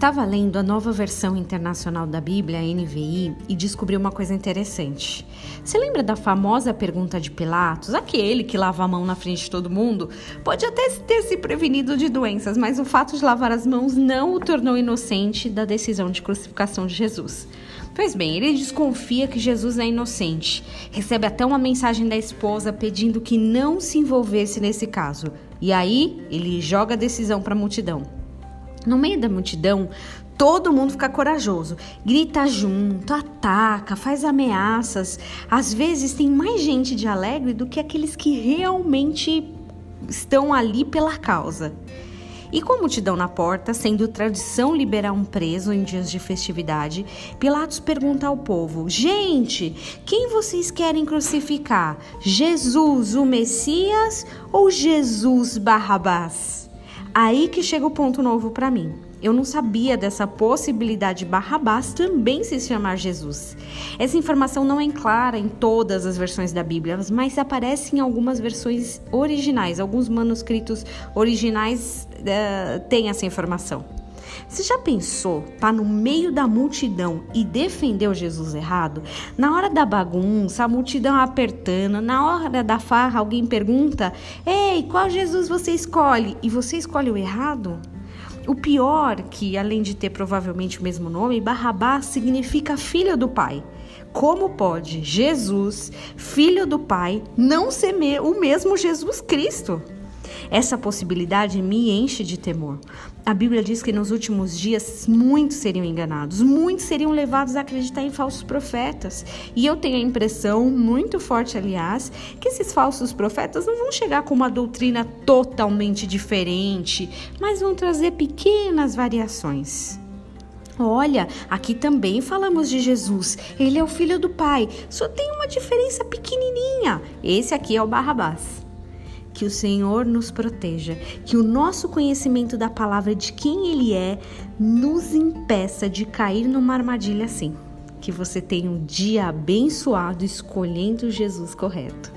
Estava lendo a nova versão internacional da Bíblia, NVI, e descobri uma coisa interessante. Você lembra da famosa pergunta de Pilatos? Aquele que lava a mão na frente de todo mundo? Pode até ter se prevenido de doenças, mas o fato de lavar as mãos não o tornou inocente da decisão de crucificação de Jesus. Pois bem, ele desconfia que Jesus é inocente. Recebe até uma mensagem da esposa pedindo que não se envolvesse nesse caso. E aí, ele joga a decisão para a multidão. No meio da multidão, todo mundo fica corajoso, grita junto, ataca, faz ameaças. Às vezes tem mais gente de alegre do que aqueles que realmente estão ali pela causa. E com a multidão na porta, sendo tradição liberar um preso em dias de festividade, Pilatos pergunta ao povo: Gente, quem vocês querem crucificar? Jesus, o Messias ou Jesus Barrabás? Aí que chega o ponto novo para mim. Eu não sabia dessa possibilidade de Barrabás também se chamar Jesus. Essa informação não é clara em todas as versões da Bíblia, mas aparece em algumas versões originais. Alguns manuscritos originais uh, têm essa informação. Você já pensou tá no meio da multidão e defender o Jesus errado? Na hora da bagunça, a multidão apertando, na hora da farra, alguém pergunta: Ei, qual Jesus você escolhe? E você escolhe o errado? O pior, que além de ter provavelmente o mesmo nome, Barrabás significa filho do pai. Como pode Jesus, filho do pai, não ser o mesmo Jesus Cristo? Essa possibilidade me enche de temor. A Bíblia diz que nos últimos dias muitos seriam enganados, muitos seriam levados a acreditar em falsos profetas. E eu tenho a impressão, muito forte aliás, que esses falsos profetas não vão chegar com uma doutrina totalmente diferente, mas vão trazer pequenas variações. Olha, aqui também falamos de Jesus. Ele é o filho do Pai. Só tem uma diferença pequenininha. Esse aqui é o Barrabás que o Senhor nos proteja, que o nosso conhecimento da palavra de quem Ele é nos impeça de cair numa armadilha assim. Que você tenha um dia abençoado escolhendo Jesus correto.